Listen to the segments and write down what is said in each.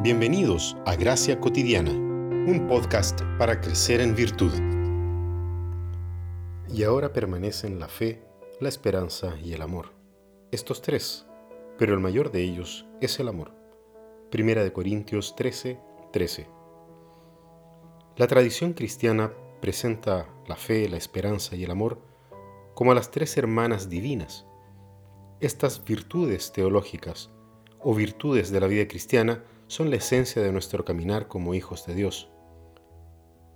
Bienvenidos a Gracia Cotidiana, un podcast para crecer en virtud. Y ahora permanecen la fe, la esperanza y el amor. Estos tres, pero el mayor de ellos es el amor. Primera de Corintios 13, 13. La tradición cristiana presenta la fe, la esperanza y el amor como las tres hermanas divinas. Estas virtudes teológicas o virtudes de la vida cristiana son la esencia de nuestro caminar como hijos de Dios.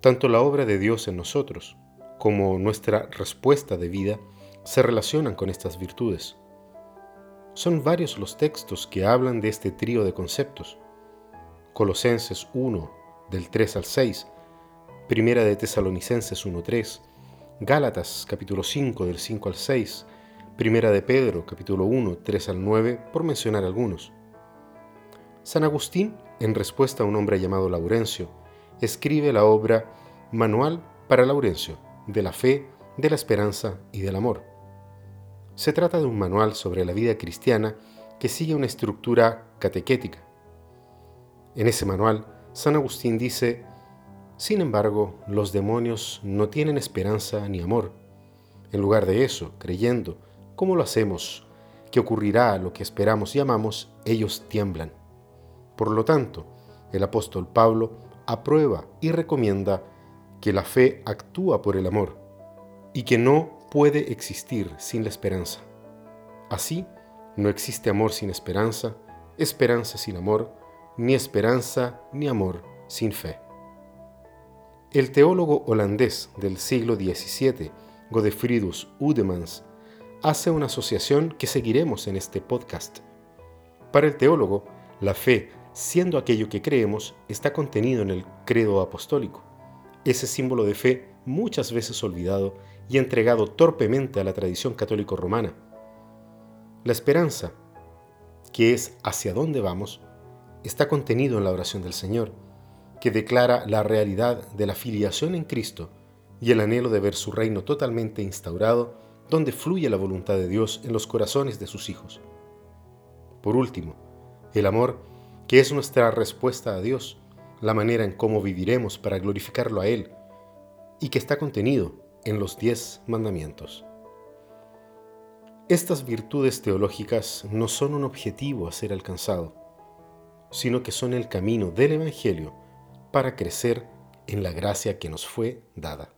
Tanto la obra de Dios en nosotros como nuestra respuesta de vida se relacionan con estas virtudes. Son varios los textos que hablan de este trío de conceptos. Colosenses 1, del 3 al 6, Primera de Tesalonicenses 1.3, Gálatas capítulo 5 del 5 al 6, Primera de Pedro capítulo 1, 3 al 9, por mencionar algunos. San Agustín, en respuesta a un hombre llamado Laurencio, escribe la obra Manual para Laurencio, de la fe, de la esperanza y del amor. Se trata de un manual sobre la vida cristiana que sigue una estructura catequética. En ese manual, San Agustín dice, sin embargo, los demonios no tienen esperanza ni amor. En lugar de eso, creyendo, como lo hacemos, que ocurrirá lo que esperamos y amamos, ellos tiemblan. Por lo tanto, el apóstol Pablo aprueba y recomienda que la fe actúa por el amor y que no puede existir sin la esperanza. Así, no existe amor sin esperanza, esperanza sin amor, ni esperanza ni amor sin fe. El teólogo holandés del siglo XVII, Godefridus Udemans, hace una asociación que seguiremos en este podcast. Para el teólogo, la fe siendo aquello que creemos, está contenido en el credo apostólico, ese símbolo de fe muchas veces olvidado y entregado torpemente a la tradición católico romana. La esperanza, que es hacia dónde vamos, está contenido en la oración del Señor, que declara la realidad de la filiación en Cristo y el anhelo de ver su reino totalmente instaurado, donde fluye la voluntad de Dios en los corazones de sus hijos. Por último, el amor que es nuestra respuesta a Dios, la manera en cómo viviremos para glorificarlo a Él, y que está contenido en los diez mandamientos. Estas virtudes teológicas no son un objetivo a ser alcanzado, sino que son el camino del Evangelio para crecer en la gracia que nos fue dada.